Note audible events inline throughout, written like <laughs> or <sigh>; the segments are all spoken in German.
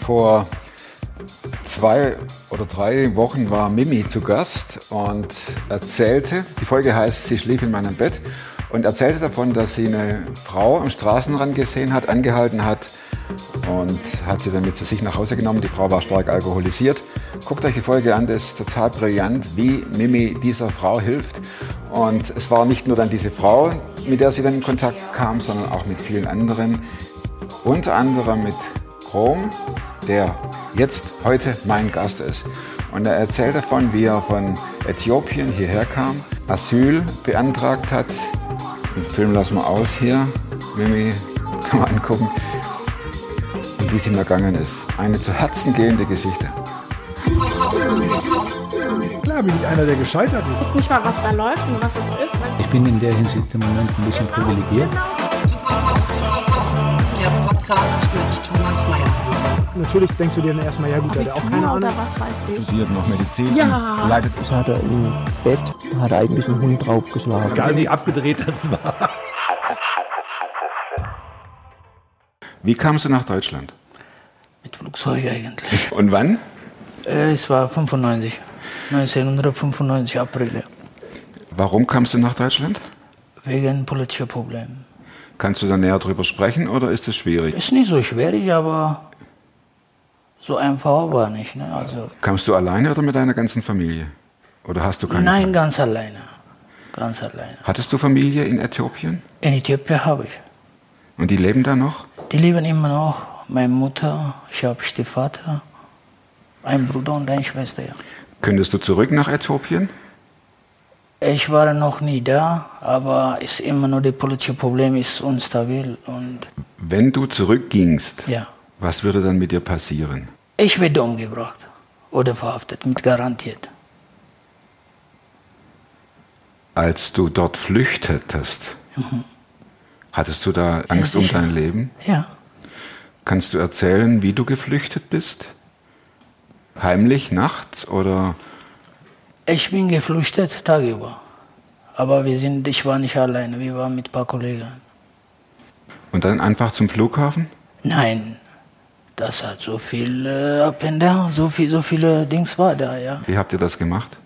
Vor zwei oder drei Wochen war Mimi zu Gast und erzählte, die Folge heißt, sie schlief in meinem Bett und erzählte davon, dass sie eine Frau am Straßenrand gesehen hat, angehalten hat und hat sie dann mit zu sich nach Hause genommen. Die Frau war stark alkoholisiert. Guckt euch die Folge an, das ist total brillant, wie Mimi dieser Frau hilft. Und es war nicht nur dann diese Frau, mit der sie dann in Kontakt kam, sondern auch mit vielen anderen. Unter anderem mit Chrom, der jetzt heute mein Gast ist. Und er erzählt davon, wie er von Äthiopien hierher kam, Asyl beantragt hat. Den Film lassen wir aus hier. Mimi, kann man angucken. Und wie es ihm ergangen ist. Eine zu Herzen gehende Geschichte. Klar bin ich einer, der gescheitert ist. Ich weiß nicht mal, was da läuft und was es ist. Ich bin in der Hinsicht im Moment ein bisschen privilegiert. Der Podcast mit Thomas Mayer. Natürlich denkst du dir dann erstmal, ja gut, der hat auch keine oder Ahnung. was weiß ich. Studiert noch Medizin. Ja. und Leitet Das hat er im Bett, hat er eigentlich einen Hund draufgeschlagen. Egal wie abgedreht das war. Wie kamst du nach Deutschland? Mit Flugzeug eigentlich. Und wann? Äh, es war 95. 1995 April. Warum kamst du nach Deutschland? Wegen politischer Probleme. Kannst du da näher drüber sprechen oder ist es schwierig? Ist nicht so schwierig, aber so einfach war nicht. Ne? Also, Kamst du alleine oder mit deiner ganzen Familie? Oder hast du keine? nein, ganz alleine. Ganz alleine. Hattest du Familie in Äthiopien? In Äthiopien habe ich. Und die leben da noch? Die leben immer noch. Meine Mutter, ich habe Stiefvater, ein Bruder und eine Schwester. Ja. Könntest du zurück nach Äthiopien? Ich war noch nie da, aber ist immer nur das politische Problem ist unstabil und Wenn du zurückgingst, ja. was würde dann mit dir passieren? Ich werde umgebracht oder verhaftet, mit garantiert. Als du dort flüchtetest, hattest du da Angst um sicher. dein Leben? Ja, Kannst du erzählen, wie du geflüchtet bist? Heimlich, nachts oder? Ich bin geflüchtet tagüber. Aber wir sind, ich war nicht alleine, wir waren mit ein paar Kollegen. Und dann einfach zum Flughafen? Nein, das hat so viel äh, Up and Down, so, viel, so viele Dings war da, ja. Wie habt ihr das gemacht?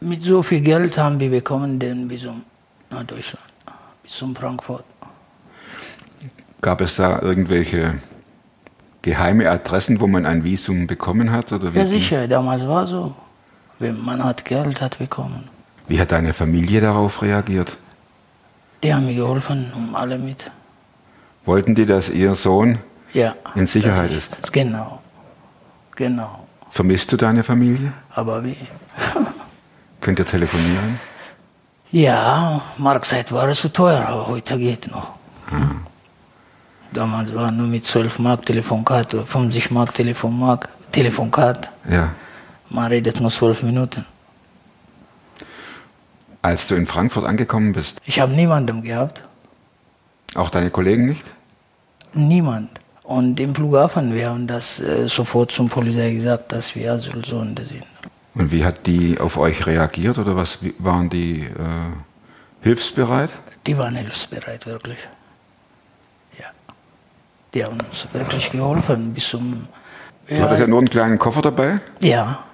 Mit so viel Geld haben wir bekommen den Visum nach Deutschland, bis zum Frankfurt. Gab es da irgendwelche geheime Adressen, wo man ein Visum bekommen hat? Oder wie, Ja sicher, damals war so. Wenn man hat Geld hat bekommen. wie hat deine Familie darauf reagiert? Die haben mir geholfen, um alle mit. Wollten die, dass ihr Sohn Ja. in Sicherheit das ist? Genau. Genau. Vermisst du deine Familie? Aber wie? <laughs> Könnt ihr telefonieren? Ja, Markzeit war es zu teuer, aber heute geht noch. Damals war nur mit 12 Mark Telefonkarte, 50 Mark Telefonmark, Telefonkarte. Ja. Man redet nur 12 Minuten. Als du in Frankfurt angekommen bist, Ich habe niemanden gehabt. auch deine Kollegen nicht? Niemand. Und im Flughafen, wir haben das äh, sofort zum Polizei gesagt, dass wir Asylsuchende sind. Und wie hat die auf euch reagiert oder was waren die äh, hilfsbereit? Die waren hilfsbereit, wirklich. Ja. Die haben uns wirklich geholfen bis zum. Du hattest ja nur einen kleinen Koffer dabei. ja.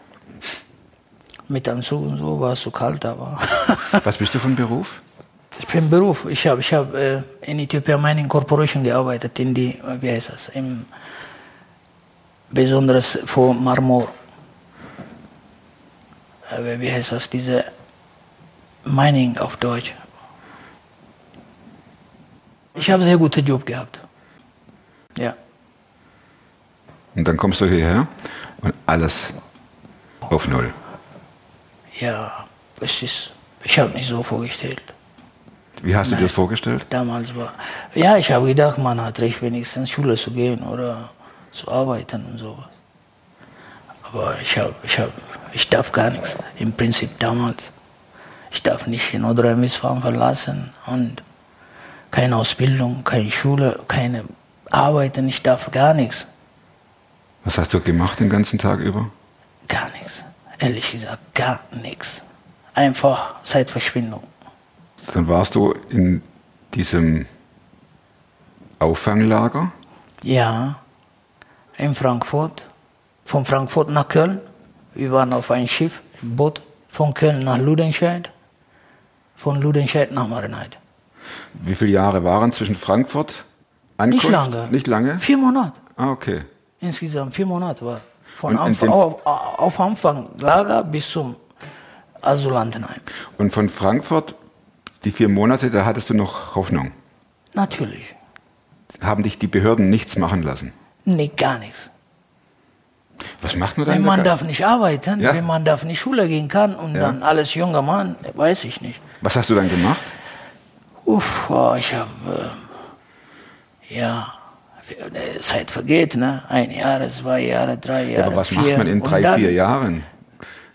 Mit Anzug und so war es so kalt, aber. <laughs> Was bist du von Beruf? ich bin Beruf. Ich habe ich hab, äh, in Ethiopia Mining Corporation gearbeitet, in die, wie heißt das, im, besonders für Marmor. Äh, wie heißt das, diese Mining auf Deutsch. Ich habe sehr guten Job gehabt. Ja. Und dann kommst du hierher und alles auf Null. Ja, es ist, ich habe nicht so vorgestellt. Wie hast du dir das vorgestellt? Damals war, ja, ich habe gedacht, man hat recht, wenigstens Schule zu gehen oder zu arbeiten und sowas. Aber ich, hab, ich, hab, ich darf gar nichts, im Prinzip damals. Ich darf nicht in Nordrhein-Westfalen verlassen und keine Ausbildung, keine Schule, keine Arbeiten, ich darf gar nichts. Was hast du gemacht den ganzen Tag über? Gar nichts. Ehrlich gesagt, gar nichts. Einfach Zeitverschwendung. Dann warst du in diesem Auffanglager? Ja, in Frankfurt. Von Frankfurt nach Köln. Wir waren auf ein Schiff, ein Boot, von Köln nach Ludenscheid. Von Ludenscheid nach Marienheide. Wie viele Jahre waren zwischen Frankfurt, Ankunft? Nicht lange. Nicht lange? Vier Monate. Ah, okay. Insgesamt vier Monate war. Von Anfang, auf, auf Anfang Lager bis zum Asylantenheim. Und von Frankfurt, die vier Monate, da hattest du noch Hoffnung. Natürlich. Haben dich die Behörden nichts machen lassen? Nee, gar nichts. Was macht man dann? Wenn man darf nicht arbeiten, Ja. wenn man darf nicht Schule gehen kann und Ja. dann alles junger Mann, weiß ich nicht. Was hast du dann gemacht? Uff, oh, ich habe, äh, ja, Zeit vergeht, ne? Ein Jahr, zwei Jahre, drei Jahre, Ja, aber was vier. macht man in drei, dann vier Jahren?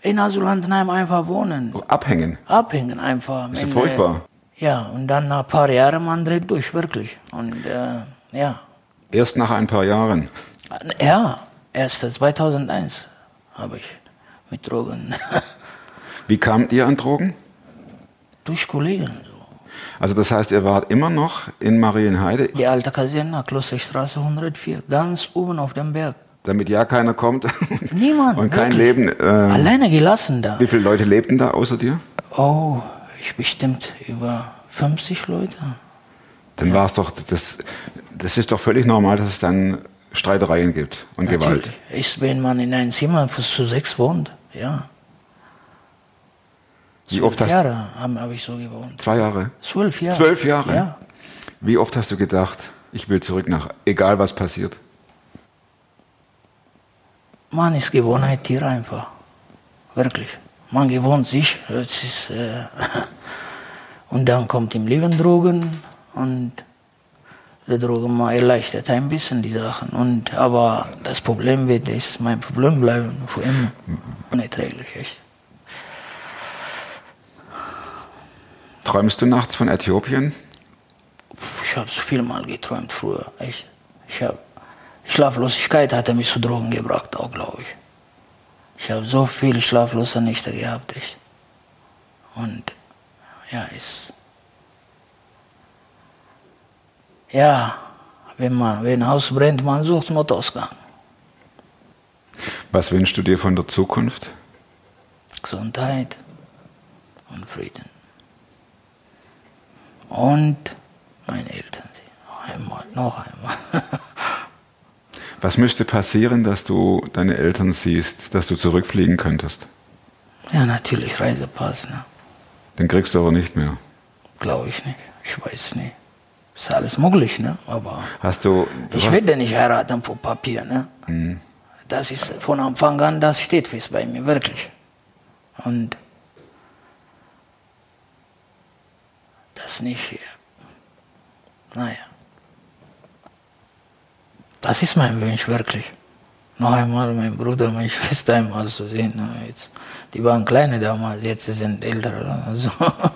In Asylantenheim einfach wohnen, Abhängen. abhängen einfach. Ist ja furchtbar. Ja, und dann nach ein paar Jahren, man dreht durch, wirklich. Und äh, ja, Erst nach ein paar Jahren. ja, erst 2001 habe ich mit Drogen, <laughs> Wie kamt ihr an Drogen? durch Kollegen. So. Also das heißt, ihr wart immer noch in Marienheide, Die alte Kaserne, Klosterstraße 104, ganz oben auf dem Berg. damit ja keiner kommt Niemand. und kein wirklich. Leben. Äh, Alleine gelassen da. wie viele Leute lebten da außer dir? Oh, ich bestimmt über 50 Leute. Dann war es doch, das, das ist doch völlig normal, dass es dann Streitereien gibt und Gewalt. Natürlich. Ist, wenn man in einem Zimmer zu sechs wohnt, ja. Wie oft hast Jahre habe hab ich so gewohnt. Zwei Jahre. Zwölf Jahre. Zwölf Jahre? Ja. Wie oft hast du gedacht, ich will zurück nach, egal was passiert? Man ist Gewohnheit Tier einfach. Wirklich. Man gewohnt sich. Es ist, äh, <laughs> und dann kommt im Leben Drogen und die Drogen mal erleichtert ein bisschen die Sachen. Und, aber das Problem wird, ist mein Problem bleiben für immer. Unerträglich, echt. Träumst du nachts von Äthiopien? Ich habe so viel mal geträumt früher, echt. Ich habe Schlaflosigkeit hatte mich zu Drogen gebracht, auch glaube ich. Ich habe so viele schlaflose Nächte gehabt, echt. Und ja, ist ja, wenn man wenn ein Haus brennt, man sucht Notausgang. Was wünschst du dir von der Zukunft? Gesundheit und Frieden. Und meine Eltern, sie einmal, noch einmal. <laughs> Was müsste passieren, dass du deine Eltern siehst, dass du zurückfliegen könntest? Ja, natürlich Reisepass, ne? Den kriegst du aber nicht mehr. Glaube ich nicht. Ich weiß nicht. Ist alles möglich, ne? Aber Hast du. du ich hast- werde nicht heiraten vor Papier, ne? Das ist von Anfang an, das steht fest bei mir, wirklich. Und das nicht, naja. Das ist mein Wunsch, wirklich. Noch einmal mein Bruder, meine Schwester einmal zu sehen. Jetzt, die waren kleine damals, jetzt sind ältere. Also.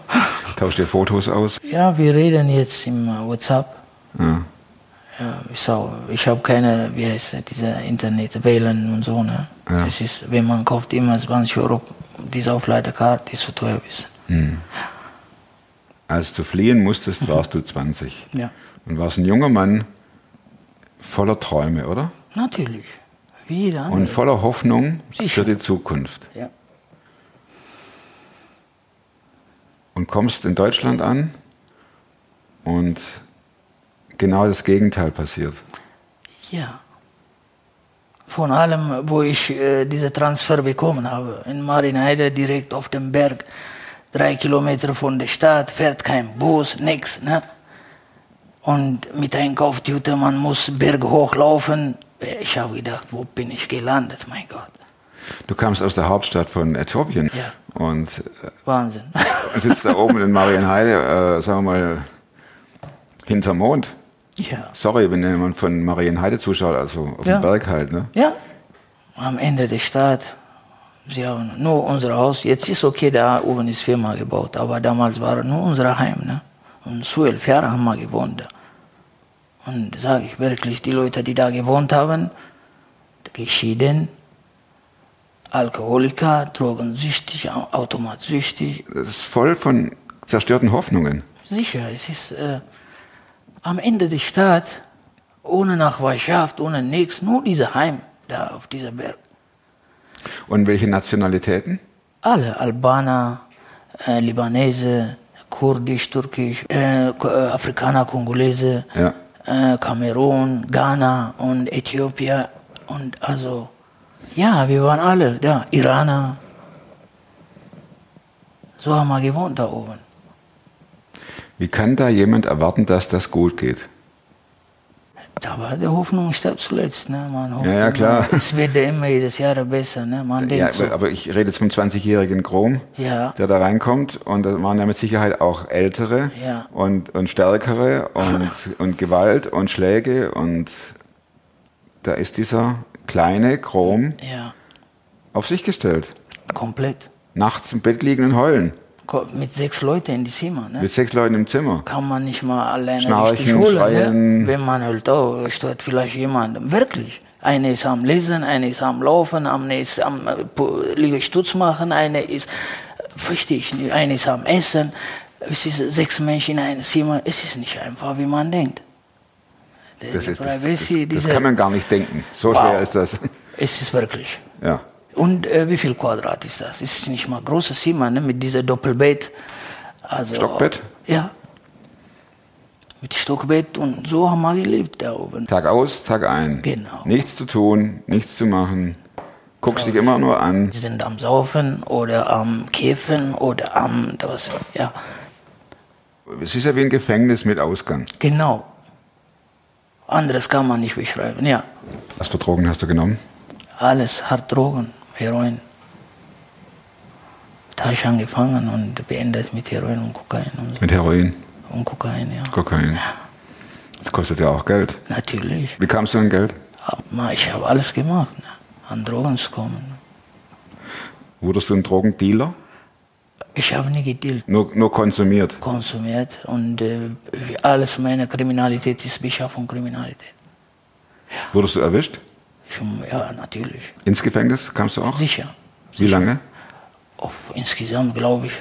<laughs> Tauscht dir Fotos aus? Ja, wir reden jetzt im WhatsApp. Ja. Ja, ich ich habe keine, wie heißt es, diese Internet wählen und so. Ne? Ja. Es ist, wenn man kauft immer 20 Euro, diese Aufladekarte ist zu teuer. Bisschen. Als du fliehen musstest, warst du 20. Ja, Und warst ein junger Mann voller Träume, oder? natürlich. Wie jeder Und voller Hoffnung Sicher. für die Zukunft. Ja. Und kommst in Deutschland an und genau das Gegenteil passiert. ja. Von allem, wo ich äh, diese Transfer bekommen habe. In Marienheide direkt auf dem Berg, drei Kilometer von der Stadt, fährt kein Bus, nix. Ne? Und mit Einkaufstüte, man muss Berg hochlaufen. Ich habe gedacht, wo bin ich gelandet, mein Gott. Du kamst aus der Hauptstadt von Äthiopien Ja. und Wahnsinn. äh, sitzt da oben in Marienheide, äh, sagen wir mal, hinterm Mond. ja. Sorry, wenn jemand von Marienheide zuschaut, also auf Ja. dem Berg halt. Ne? Ja. Am Ende der Stadt. Sie haben nur unser Haus. Jetzt ist okay, da oben ist Firma gebaut. Aber damals war nur unser Heim. Ne? Und zwölf Jahre haben wir gewohnt da. Und sage ich wirklich, die Leute, die da gewohnt haben, geschieden, Alkoholiker, drogensüchtig, au- automatsüchtig. Das ist voll von zerstörten Hoffnungen. Sicher, es ist, äh, am Ende der Stadt, ohne Nachbarschaft, ohne nichts, nur dieser Heim da auf dieser Berg. Und welche Nationalitäten? Alle, Albaner, äh, Libanese, Kurdisch, Türkisch, äh, äh, Afrikaner, Kongolese, Ja. äh, Kamerun, Ghana und Äthiopien und also, ja, wir waren alle da, Iraner. So haben wir gewohnt da oben. Wie kann da jemand erwarten, dass das gut geht? War die Hoffnung stirbt zuletzt. Ne? Man hofft Ja, ja, klar. Es wird immer jedes Jahr besser. Ne? Man Ja, denkt so. aber ich rede jetzt vom 20-jährigen Grom, Ja. der da reinkommt. Und da waren ja mit Sicherheit auch ältere Ja. und, und stärkere und, <laughs> und Gewalt und Schläge. Und da ist dieser kleine Grom Ja, auf sich gestellt. komplett. Nachts im Bett liegen und heulen. Mit sechs Leuten in die Zimmer. Ne? Mit sechs Leuten im Zimmer. kann man nicht mal alleine Schnarchen, richtig holen. schreien. Ne? Wenn man halt, oh, stört vielleicht jemand. Wirklich. Eine ist am Lesen, eine ist am Laufen, eine ist am äh, Liegestütz machen, eine ist, verstehe ich nicht, eine ist am Essen. Es ist sechs Menschen in einem Zimmer. Es ist nicht einfach, wie man denkt. Das, ist, das, das, Privacy, das diese- kann man gar nicht denken. So Wow. schwer ist das. Es ist wirklich. Ja. Und äh, wie viel Quadrat ist das? Es ist nicht mal großes Zimmer ne? mit dieser Doppelbett. Also, Stockbett? Ja. Mit Stockbett und so haben wir gelebt da oben. Tag aus, Tag ein. Genau. Nichts zu tun, nichts zu machen. Guckst dich immer nur an. Sie sind am Saufen oder am Käfen oder am, was, ja, Es ist ja wie ein Gefängnis mit Ausgang. genau. Anderes kann man nicht beschreiben, ja. Was für Drogen hast du genommen? Alles, Harddrogen, Heroin. Da habe ich angefangen und beendet mit Heroin und Kokain und. Mit Heroin, und Kokain, ja. Kokain. Das kostet ja auch Geld. Natürlich. Wie kamst du an Geld? Ich habe alles gemacht, ne? an Drogen zu kommen. Wurdest du ein Drogendealer? Ich habe nie gedealt, Nur, nur konsumiert. konsumiert und äh, alles meine Kriminalität ist Beschaffung Kriminalität. Wurdest du erwischt? Schon, ja, natürlich. Ins Gefängnis kamst du auch? Sicher. Wie lange? Auf, insgesamt glaube ich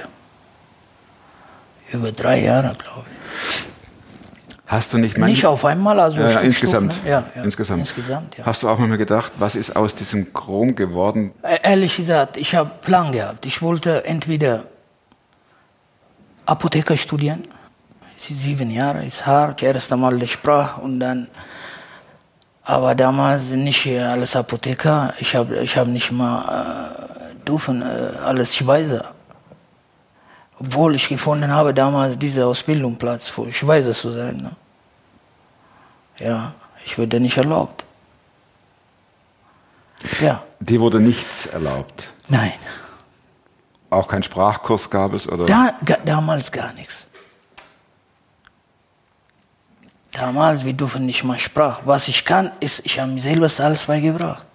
über drei Jahre, glaube ich. Hast du nicht manchmal... Nicht auf einmal, also Ja, ja, Stück, insgesamt. Stück, ne? ja, ja. insgesamt. Insgesamt, ja. Hast du auch mal gedacht, was ist aus diesem Chrom geworden? Äh, Ehrlich gesagt, ich habe Plan gehabt. Ich wollte entweder Apotheker studieren. Es ist sieben Jahre, ist hart. Erst einmal die Sprache und dann. Aber damals nicht alles Apotheker. Ich habe ich hab nicht mal äh, dürfen äh, alles Schweizer. Obwohl ich gefunden habe damals diese Ausbildungsplatz für Schweizer zu sein. Ne? Ja, ich wurde nicht erlaubt. Ja, Dir wurde nichts erlaubt. nein. Auch kein Sprachkurs gab es? Oder? Da, damals gar nichts. Damals, wir dürfen nicht mal Sprache. Was ich kann, ist, ich habe mir selber alles beigebracht.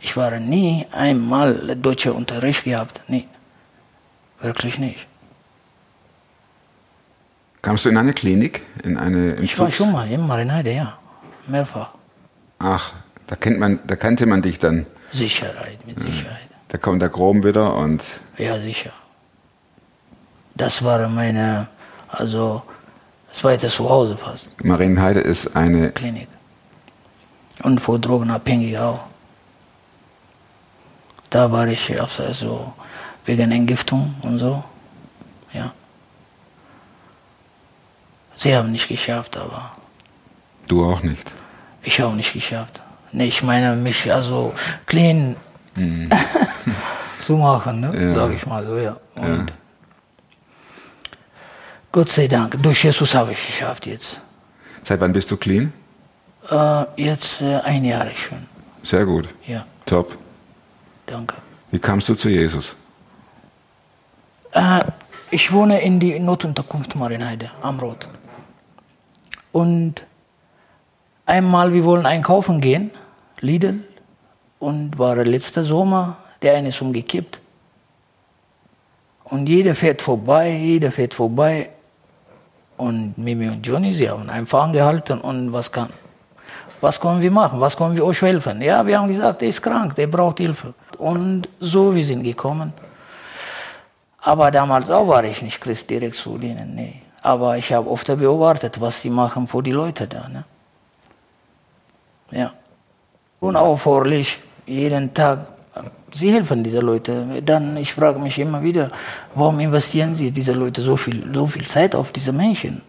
Ich war nie einmal deutscher Unterricht gehabt. Nee. Wirklich nicht. Kamst du in eine Klinik? In eine Ich war schon mal in Marinade, ja. Mehrfach. Ach, da, kennt man, da kannte man dich dann. Sicherheit, mit Sicherheit. Da kommt der Chrom wieder und Ja, sicher. Das war meine, also, zweite Zuhause fast. Marienheide ist eine Klinik. Und für Drogenabhängige auch. Da war ich also wegen Entgiftung und so. Ja. Sie haben nicht geschafft, aber Du auch nicht. ich auch nicht geschafft. Nee, ich meine, mich also clean <laughs> zu machen, ne? Ja. sag ich mal so, ja. Und Gott sei Dank, durch Jesus habe ich geschafft jetzt. Seit wann bist du clean? Äh, jetzt äh, ein Jahr schon. Sehr gut. Ja, Top. danke. Wie kamst du zu Jesus? Äh, ich wohne in die Notunterkunft Marienheide am Rot. Und einmal, wir wollen einkaufen gehen, Lidl, und war letzter Sommer, der eine ist umgekippt. Und jeder fährt vorbei, jeder fährt vorbei. Und Mimi und Johnny, sie haben einfach angehalten und was kann, was können wir machen? Was können wir euch helfen? Ja, wir haben gesagt, er ist krank, der braucht Hilfe. Und so, wir sind gekommen. Aber damals auch war ich nicht Christ direkt zu denen, nee. Aber ich habe oft beobachtet, was sie machen für die Leute da. Ne? Ja. Unaufhörlich, jeden Tag. Sie helfen diese Leute. Dann, ich frage mich immer wieder, warum investieren sie diese Leute so viel, so viel Zeit auf diese Menschen?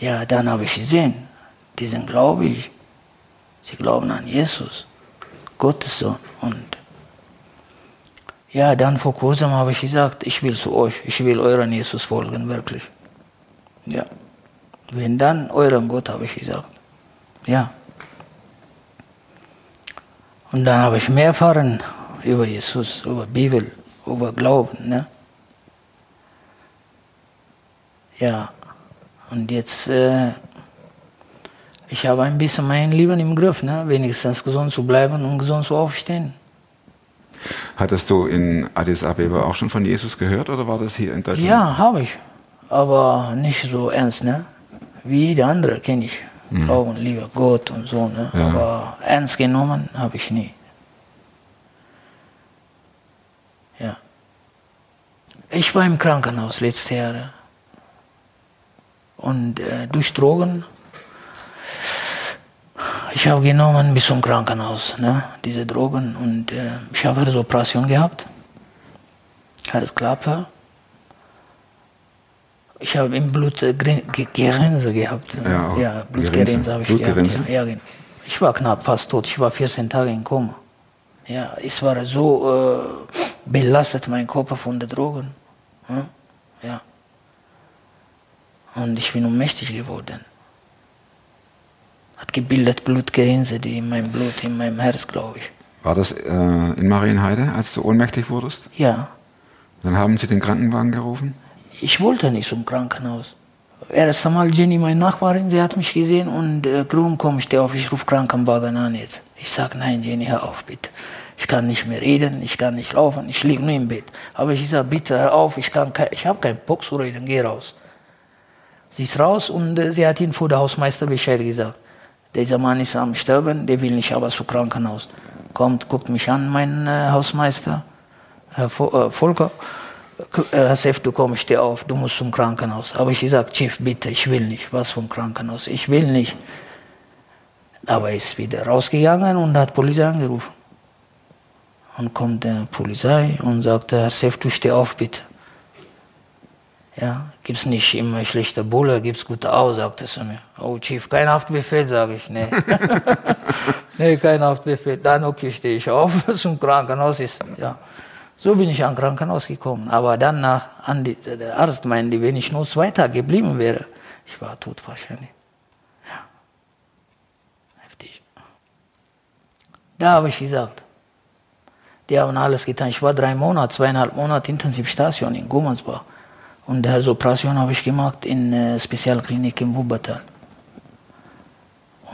Ja, dann habe ich gesehen, die sind gläubig. Sie glauben an Jesus, Gottes Sohn. Und ja, dann vor kurzem habe ich gesagt, ich will zu euch, ich will euren Jesus folgen, wirklich. Ja. Wenn dann euren Gott, habe ich gesagt. Ja. Und dann habe ich mehr erfahren über Jesus, über Bibel, über Glauben. Ne? Ja. Und jetzt, äh, ich habe ein bisschen mein Leben im Griff, ne? wenigstens gesund zu bleiben und gesund zu aufstehen. Hattest du in Addis Abeba auch schon von Jesus gehört oder war das hier in Deutschland? Ja, habe ich. Aber nicht so ernst, ne? Wie jeder andere kenne ich. Mhm. Glauben, Liebe, Gott und so, ne? Ja. Aber ernst genommen habe ich nie. Ja. Ich war im Krankenhaus letzte Jahre. Und äh, durch Drogen, ich habe genommen bis zum Krankenhaus, ne, diese Drogen. Und äh, ich habe eine Operation gehabt, Herzklappe. Ich habe im Blut äh, Gerinse gehabt. Ja, ja Blutgerinse habe ich Blutgerinse? gehabt. Ja, ich war knapp fast tot. Ich war 14 Tage in Koma. Ja, es war so äh, belastet, mein Körper von den Drogen. Hm? Ja. Und ich bin ohnmächtig geworden. Hat gebildet Blutgerinse, die in meinem Blut, in meinem Herz, glaube ich. War das äh, in Marienheide, als du ohnmächtig wurdest? Ja. Dann haben sie den Krankenwagen gerufen? Ich wollte nicht zum Krankenhaus. Erst einmal Jenny, meine Nachbarin, sie hat mich gesehen und äh, Grün, komm, steh auf, ich rufe Krankenwagen an jetzt. Ich sag, nein, Jenny, hör auf, bitte. Ich kann nicht mehr reden, ich kann nicht laufen, ich liege nur im Bett. Aber ich sage, bitte hör auf, ich, ich habe keinen Bock zu reden, geh raus. Sie ist raus und äh, sie hat ihn vor der Hausmeister Bescheid gesagt. Dieser Mann ist am Sterben, der will nicht aber zu Krankenhaus. Kommt, guckt mich an, mein äh, Hausmeister, Herr äh, Volker. Äh, Herr Sef, du kommst, steh auf, du musst zum Krankenhaus. Aber ich gesagt, Chief, bitte, ich will nicht. Was vom Krankenhaus? Ich will nicht. Aber er ist wieder rausgegangen und hat Polizei angerufen. Und kommt der Polizei und sagt, Herr Sef, du steh auf, bitte. Ja, gibt es nicht immer schlechte Bulle, gibt es gute Au, sagt er zu mir. Oh, Chief, kein Haftbefehl, sage ich. Nee. <laughs> nee, kein Haftbefehl. Dann, okay, stehe ich auf <laughs> zum Krankenhaus. Ist, ja. So bin ich an Krankenhaus gekommen. Aber dann nach, an die, der Arzt meinte, wenn ich nur zwei Tage geblieben wäre, ich war tot wahrscheinlich. Ja. Heftig. Da habe ich gesagt, die haben alles getan. Ich war drei Monate, zweieinhalb Monate Intensivstation in Gummersbach. Und diese Operation habe ich gemacht in der Spezialklinik in Wuppertal.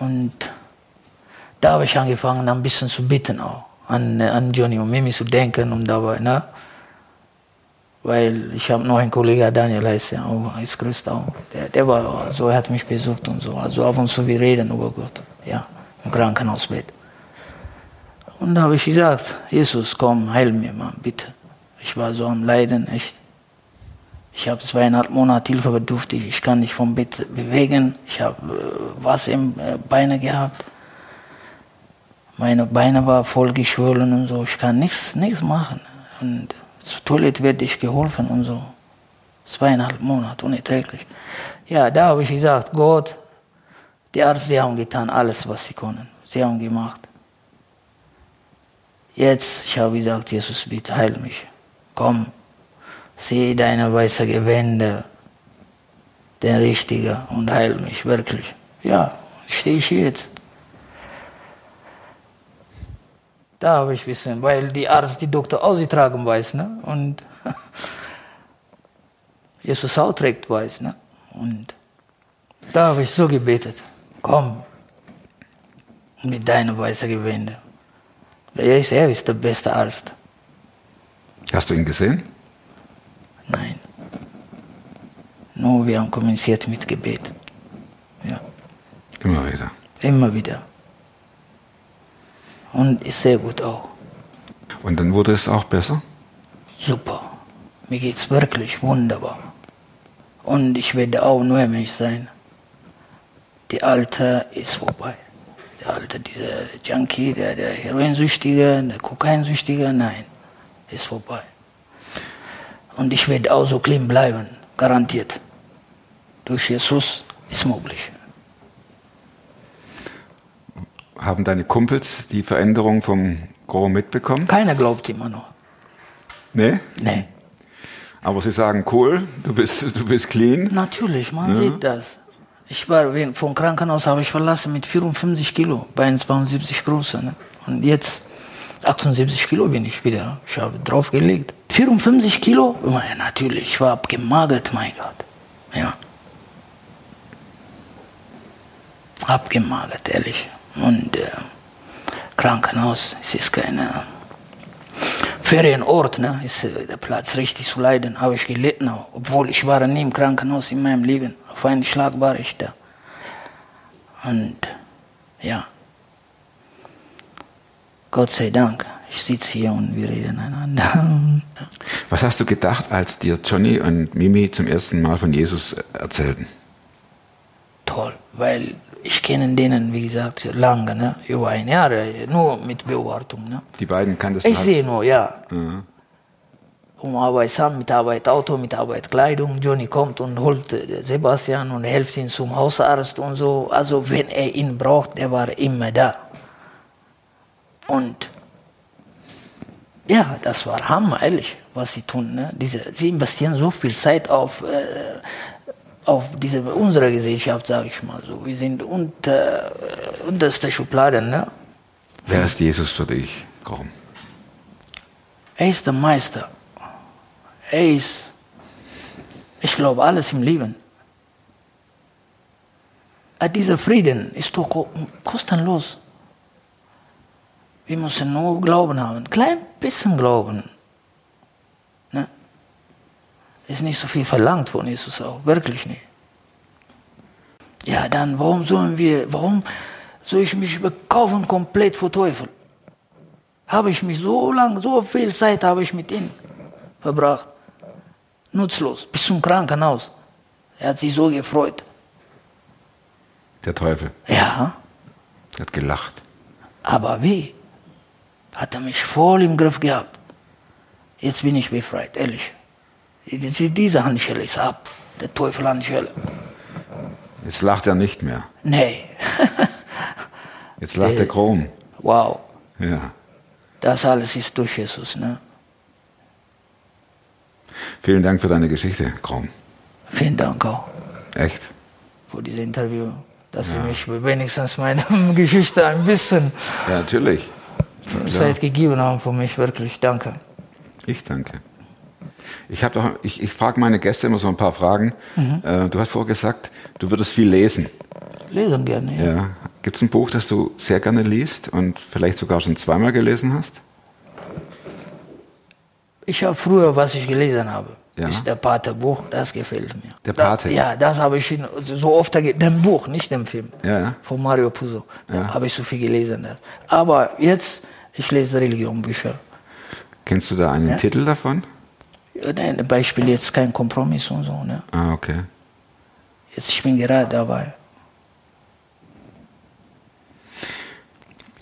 Und da habe ich angefangen, ein bisschen zu bitten auch, an, an Johnny und Mimi zu denken und dabei, ne? Weil ich habe noch einen Kollegen, Daniel heißt er, auch, ist Christ auch. Der, der war so, er hat mich besucht und so. Also ab und zu wir reden über Gott, ja, im Krankenhausbett. Und da habe ich gesagt, Jesus, komm, heil mir mal, bitte. Ich war so am Leiden, echt. Ich habe zweieinhalb Monate Hilfe bedürftig. Ich kann nicht vom Bett bewegen. Ich habe äh, Wasser im äh, Beine gehabt. Meine Beine waren voll geschwollen und so. Ich kann nichts, nichts machen. Und zur Toilette werde ich geholfen und so. Zweieinhalb Monate, unerträglich. Ja, da habe ich gesagt, Gott, die Ärzte haben getan alles, was sie konnten. Sie haben gemacht. Jetzt, ich habe gesagt, Jesus, bitte heil mich. Komm, sieh deine weiße Gewände, der Richtige und heil mich wirklich. Ja, stehe ich jetzt. Da habe ich Wissen, weil die Arzt, die Doktor ausgetragen weiß, ne? Und <laughs> Jesus auch trägt weiß, ne? Und da habe ich so gebetet, komm mit deinen weißen Gewände. Er ist, er ist der beste Arzt. Hast du ihn gesehen? Nein. Nur wir haben kommuniziert mit Gebet. Ja. Immer wieder. Immer wieder. Und ist sehr gut auch. Und dann wurde es auch besser? Super. Mir geht's wirklich wunderbar. Und ich werde auch nur Mensch sein. Die Alte ist vorbei. Der Alte, dieser Junkie, der, der Heroinsüchtige, der Kokainsüchtige, nein, ist vorbei. Und ich werde auch so clean bleiben, garantiert. Durch Jesus ist möglich. Haben deine Kumpels die Veränderung vom Gro mitbekommen? Keiner glaubt immer noch. Nee? Nee. Aber sie sagen, cool, du bist, du bist clean. Natürlich, man sieht das. Ich war vom Krankenhaus habe ich verlassen mit 54 Kilo, bei 72 große. Ne? Und jetzt 78 Kilo bin ich wieder. Ich habe draufgelegt. 54 Kilo? Ja, natürlich, ich war abgemagert, mein Gott. Ja. Abgemagert, ehrlich. Und äh, Krankenhaus, es ist keine Ferienort, ne? ist äh, der Platz richtig zu leiden, habe ich gelitten, obwohl ich war nie im Krankenhaus in meinem Leben. Auf einen Schlag war ich da. Und ja, Gott sei Dank, ich sitze hier und wir reden einander. <laughs> Was hast du gedacht, als dir Johnny und Mimi zum ersten Mal von Jesus erzählten? Toll, weil ich kenne denen, wie gesagt, lange, ne? über ein Jahr, äh, nur mit Beobachtung. Ne? Die beiden kanntest du Ich halt- sehe nur, ja. Um Arbeit zusammen, mit Arbeit Auto, mit Arbeit Kleidung. Johnny kommt und holt äh, Sebastian und hilft ihm zum Hausarzt und so. Also wenn er ihn braucht, er war immer da. Und ja, das war Hammer, ehrlich, was sie tun. Ne? Diese, sie investieren so viel Zeit auf, äh, auf diese, unsere Gesellschaft, sage ich mal so. Wir sind unter, äh, unterste Schublade. Ne? Wer ist Jesus für dich, Grom? Er ist der Meister. Er ist, ich glaube, alles im Leben. Äh, Dieser Frieden ist doch ko- kostenlos. Wir müssen nur Glauben haben. Ein klein bisschen Glauben. Ist nicht so viel verlangt von Jesus auch. Wirklich nicht. Ja, dann, warum sollen wir, warum soll ich mich bekaufen komplett vor Teufel? habe ich mich so lange, so viel Zeit habe ich mit ihm verbracht. Nutzlos, bis zum Krankenhaus. Er hat sich so gefreut. Der Teufel. Ja, Der hat gelacht. aber wie? Hat er mich voll im Griff gehabt. Jetzt bin ich befreit, ehrlich. Diese Handschelle ist ab. Der Teufel Handschelle. Jetzt lacht er nicht mehr. Nee. <laughs> Jetzt lacht der Grom. Wow. Ja. Das alles ist durch Jesus. Ne? Vielen Dank für deine Geschichte, Grom. Vielen Dank auch. Echt. für dieses Interview, dass Sie mich wenigstens meine <laughs> Geschichte ein bisschen Ja, natürlich. Zeit gegeben haben für mich. Wirklich, danke. Ich danke. Ich, hab doch, ich, ich frage meine Gäste immer so ein paar Fragen. Mhm. Äh, du hast vorher gesagt, du würdest viel lesen. Lesen gerne. Ja. Ja. Gibt es ein Buch, das du sehr gerne liest und vielleicht sogar schon zweimal gelesen hast? Ich habe früher, was ich gelesen habe, Ja. ist der Pate-Buch, das gefällt mir. Der Pate? Da, ja, das habe ich so oft, dem Buch, nicht dem Film, Ja, von Mario Puzo. Ja. habe ich so viel gelesen. Das. Aber jetzt, ich lese Religionbücher. Kennst du da einen. Titel davon? Ja, Ein Beispiel jetzt kein Kompromiss und so. Ne? Ah, okay. Jetzt ich bin gerade dabei.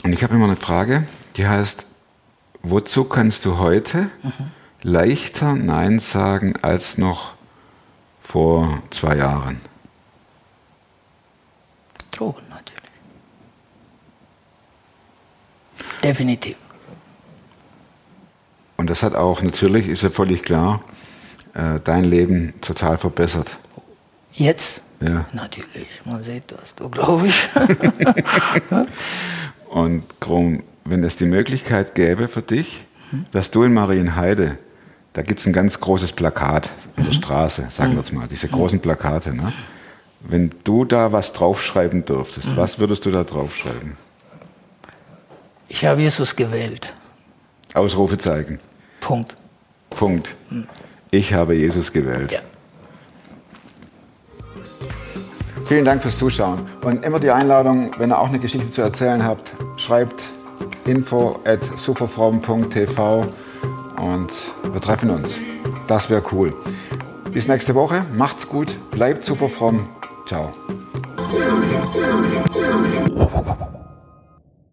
Und ich habe immer eine Frage, die heißt, wozu kannst du heute leichter Nein sagen als noch vor zwei Jahren? Drogen natürlich. Definitiv. Und das hat auch, natürlich ist ja völlig klar, äh, dein Leben total verbessert. Jetzt? Ja. Natürlich, man sieht das, du glaube ich. <laughs> Und Grom, wenn es die Möglichkeit gäbe für dich, dass du in Marienheide, da gibt es ein ganz großes Plakat an der Straße, sagen wir jetzt mal, diese großen Plakate, ne? Wenn du da was draufschreiben dürftest, was würdest du da draufschreiben? Ich habe Jesus gewählt. Ausrufezeichen. Punkt. Punkt. Ich habe Jesus gewählt. Ja. Vielen Dank fürs Zuschauen. Und immer die Einladung, wenn ihr auch eine Geschichte zu erzählen habt, schreibt info at superfrom.tv und wir treffen uns. Das wäre cool. Bis nächste Woche. Macht's gut. Bleibt super fromm. Ciao.